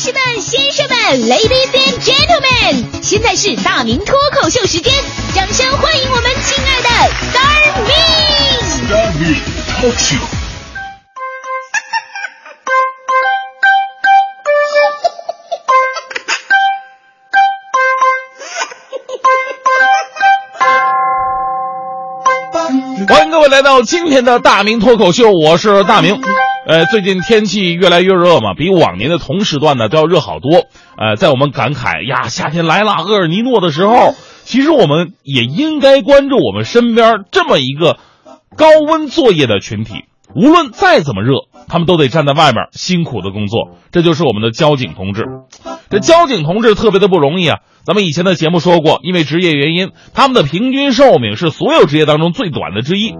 士们、先生们，Ladies and Gentlemen，现在是大明脱口秀时间，掌声欢迎我们亲爱的 Star Me！Star Me Talk Show。欢迎各位来到今天的大明脱口秀，我是大明。呃，最近天气越来越热嘛，比往年的同时段呢都要热好多。呃，在我们感慨呀夏天来了厄尔尼诺的时候，其实我们也应该关注我们身边这么一个高温作业的群体。无论再怎么热，他们都得站在外面辛苦的工作，这就是我们的交警同志。这交警同志特别的不容易啊！咱们以前的节目说过，因为职业原因，他们的平均寿命是所有职业当中最短的之一。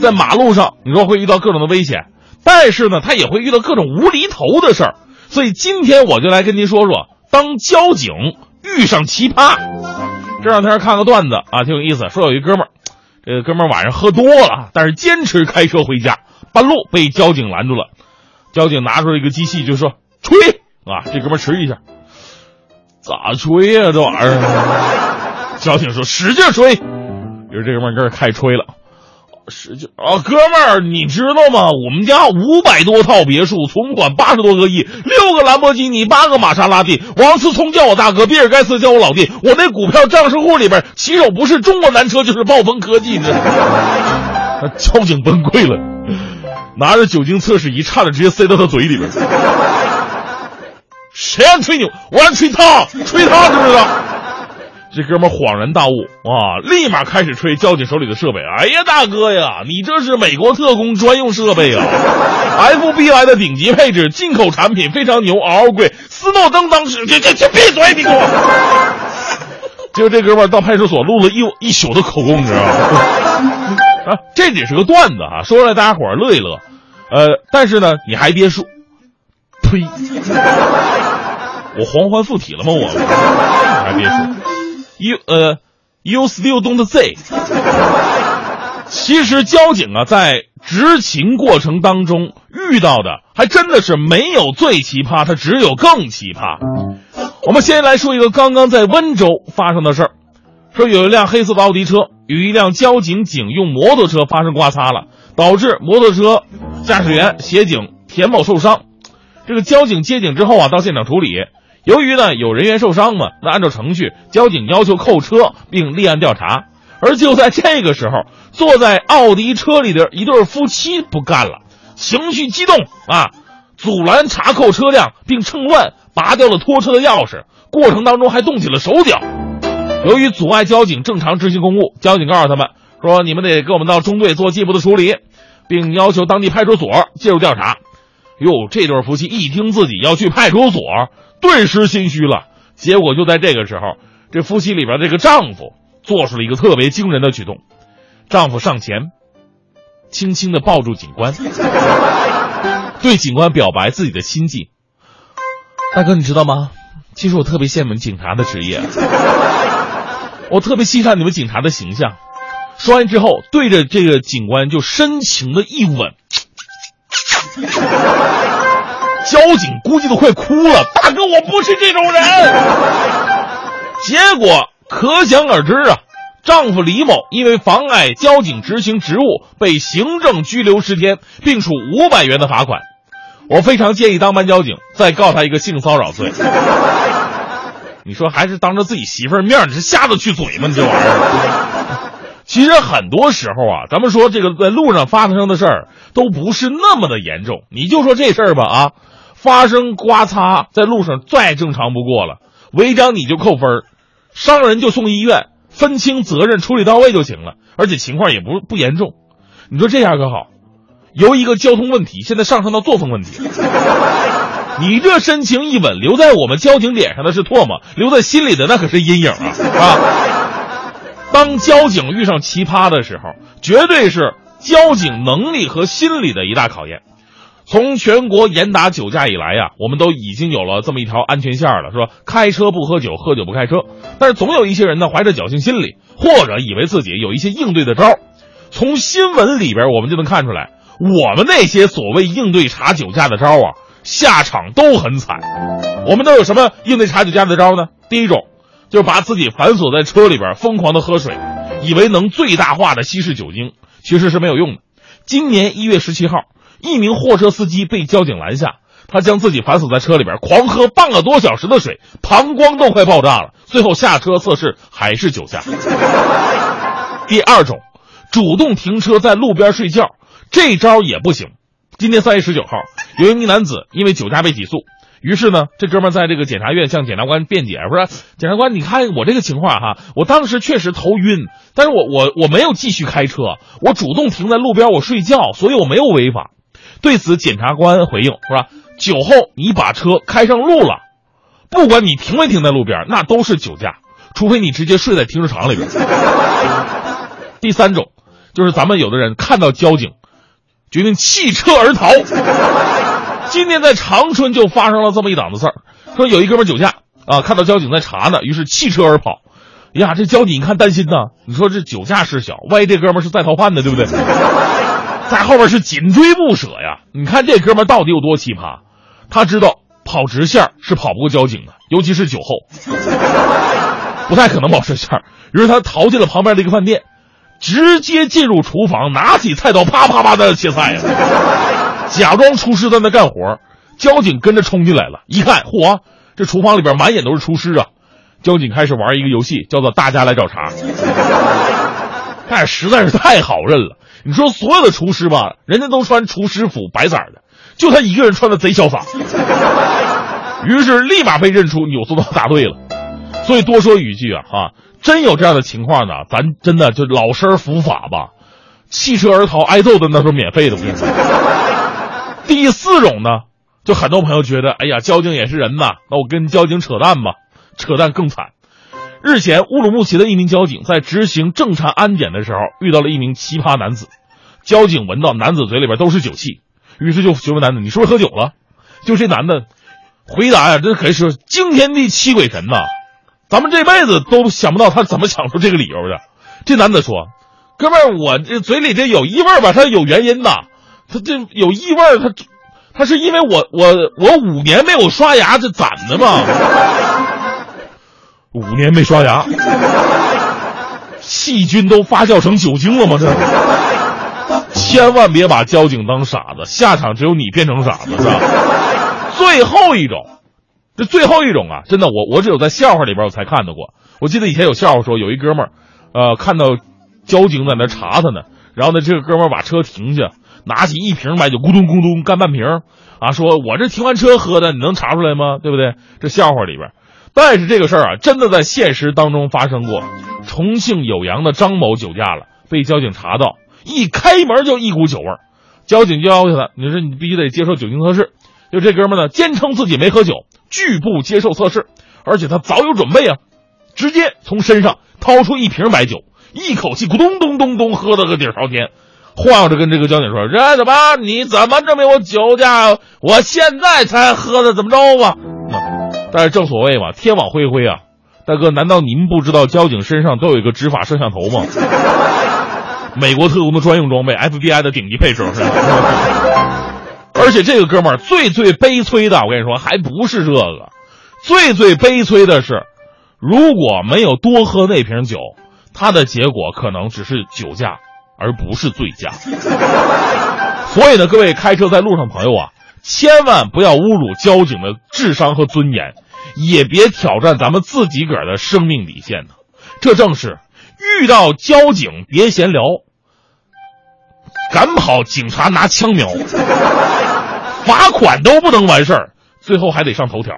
在马路上，你说会遇到各种的危险，但是呢，他也会遇到各种无厘头的事儿。所以今天我就来跟您说说，当交警遇上奇葩。这两天看个段子啊，挺有意思，说有一哥们儿，这个哥们儿晚上喝多了，但是坚持开车回家，半路被交警拦住了。交警拿出一个机器，就说吹啊，这哥们儿迟一下。咋吹呀、这玩意儿？交警说使劲吹，于是这哥们儿跟这开吹了，使劲啊，哥们儿，你知道吗？我们家五百多套别墅，存款八十多个亿，六个兰博基尼，八个玛莎拉蒂，王思聪叫我大哥，比尔盖茨叫我老弟，我那股票账户里边骑手不是中国南车就是暴风科技呢。交警崩溃了，拿着酒精测试仪，差点直接塞到他嘴里边。谁让你吹牛？我让你吹他，吹他知不知道？这哥们恍然大悟啊，立马开始吹交警手里的设备。哎呀，大哥呀，你这是美国特工专用设备啊！FBI 的顶级配置，进口产品非常牛，嗷嗷贵。斯诺登当时，这这这闭嘴，你给我！结果这哥们到派出所录了一一宿的口供，你知道吗？啊，这只是个段子啊，说出来大家伙乐一乐。呃，但是呢，你还别说，呸！我黄欢附体了吗？我还别说，you 呃，you still don't say。其实交警啊，在执勤过程当中遇到的还真的是没有最奇葩，它只有更奇葩。我们先来说一个刚刚在温州发生的事儿，说有一辆黑色的奥迪车与一辆交警警用摩托车发生刮擦了，导致摩托车驾驶员协警田某受伤。这个交警接警之后啊，到现场处理。由于呢有人员受伤嘛，那按照程序，交警要求扣车并立案调查。而就在这个时候，坐在奥迪车里的一对夫妻不干了，情绪激动啊，阻拦查扣车辆，并趁乱拔掉了拖车的钥匙，过程当中还动起了手脚。由于阻碍交警正常执行公务，交警告诉他们说：“你们得跟我们到中队做进一步的处理，并要求当地派出所介入调查。”哟，这对夫妻一听自己要去派出所，顿时心虚了。结果就在这个时候，这夫妻里边这个丈夫做出了一个特别惊人的举动。丈夫上前，轻轻的抱住警官，对警官表白自己的心迹。大哥，你知道吗？其实我特别羡慕警察的职业，我特别欣赏你们警察的形象。说完之后，对着这个警官就深情的一吻。交警估计都快哭了，大哥，我不是这种人。结果可想而知啊，丈夫李某因为妨碍交警执行职务，被行政拘留十天，并处五百元的罚款。我非常建议当班交警再告他一个性骚扰罪。你说还是当着自己媳妇儿面，你是下得去嘴吗？你这玩意儿。其实很多时候啊，咱们说这个在路上发生的事儿都不是那么的严重。你就说这事儿吧啊，发生刮擦在路上再正常不过了，违章你就扣分儿，伤人就送医院，分清责任，处理到位就行了，而且情况也不不严重。你说这样可好，由一个交通问题现在上升到作风问题。你这深情一吻，留在我们交警脸上的是唾沫，留在心里的那可是阴影啊啊！当交警遇上奇葩的时候，绝对是交警能力和心理的一大考验。从全国严打酒驾以来呀、我们都已经有了这么一条安全线了，说开车不喝酒，喝酒不开车。但是总有一些人呢，怀着侥幸心理，或者以为自己有一些应对的招儿。从新闻里边我们就能看出来，我们那些所谓应对查酒驾的招儿啊，下场都很惨。我们都有什么应对查酒驾的招呢？第一种，就是把自己反锁在车里边，疯狂的喝水，以为能最大化的稀释酒精，其实是没有用的。今年一月十七号，一名货车司机被交警拦下，他将自己反锁在车里边，狂喝半个多小时的水，膀胱都快爆炸了。最后下车测试还是酒驾。第二种，主动停车在路边睡觉，这招也不行。今天三月十九号，有一名男子因为酒驾被起诉，于是呢，这哥们在这个检察院向检察官辩解说：“检察官，你看我这个情况哈，我当时确实头晕，但是我我我没有继续开车，我主动停在路边我睡觉，所以我没有违法。”对此，检察官回应是吧？酒后你把车开上路了，不管你停没停在路边，那都是酒驾，除非你直接睡在停车场里边。第三种，就是咱们有的人看到交警。决定弃车而逃。今天在长春就发生了这么一档子事儿，说有一哥们酒驾啊，看到交警在查呢，于是弃车而跑。呀，这交警一看担心呐，你说这酒驾事小，万一这哥们是在逃犯呢，对不对？在后边是紧追不舍呀。你看这哥们到底有多奇葩？他知道跑直线是跑不过交警的，尤其是酒后，不太可能跑直线。于是他逃进了旁边的一个饭店。直接进入厨房，拿起菜刀，啪啪啪的切菜呀，假装厨师在那干活。交警跟着冲进来了，一看，嚯，这厨房里边满眼都是厨师啊！交警开始玩一个游戏，叫做“大家来找茬”，但 实在是太好认了。你说所有的厨师吧，人家都穿厨师服，白色的，就他一个人穿的贼潇洒，于是立马被认出扭速刀答对了。所以多说一句啊，哈。真有这样的情况呢，咱真的就老身伏法吧，弃车而逃挨揍的那都是免费的。我跟你说，第四种呢，就很多朋友觉得，哎呀，交警也是人呐，那我跟交警扯淡吧，扯淡更惨。日前，乌鲁木齐的一名交警在执行正常安检的时候，遇到了一名奇葩男子。交警闻到男子嘴里边都是酒气，于是就询问男子：“你是不是喝酒了？”就这男的回答呀，这可是惊天地泣鬼神呐。咱们这辈子都想不到他怎么想出这个理由的。这男的说：“哥们儿，我这嘴里这有异味吧？他有原因的。他这有异味，他他是因为我我我五年没有刷牙，这攒的嘛。五年没刷牙，细菌都发酵成酒精了吗？这千万别把交警当傻子，下场只有你变成傻子，是吧？最后一种。”这最后一种啊，真的，我我只有在笑话里边我才看到过。我记得以前有笑话说，有一哥们儿，呃，看到交警在那查他呢，然后呢，这个哥们儿把车停下，拿起一瓶白酒，咕咚咕咚干半瓶，啊，说我这停完车喝的，你能查出来吗？对不对？这笑话里边，但是这个事儿啊，真的在现实当中发生过。重庆酉阳的张某酒驾了，被交警查到，一开门就一股酒味儿，交警就要求他，你说你必须得接受酒精测试。就这哥们呢，坚称自己没喝酒。拒不接受测试，而且他早有准备啊，直接从身上掏出一瓶白酒，一口气咕咚咚咚咚喝了个底朝天，晃着跟这个交警说：“这怎么？你怎么证明我酒驾？我现在才喝的，怎么着吧？”但是正所谓嘛，天网恢恢啊，大哥，难道您不知道交警身上都有一个执法摄像头吗？美国特工的专用装备，FBI 的顶级配置。而且这个哥们儿最最悲催的，我跟你说，还不是这个，最最悲催的是，如果没有多喝那瓶酒，他的结果可能只是酒驾，而不是醉驾。所以呢，各位开车在路上朋友啊，千万不要侮辱交警的智商和尊严，也别挑战咱们自己个儿的生命底线呢。这正是遇到交警别闲聊。赶跑，警察拿枪瞄，罚款都不能完事儿，最后还得上头条。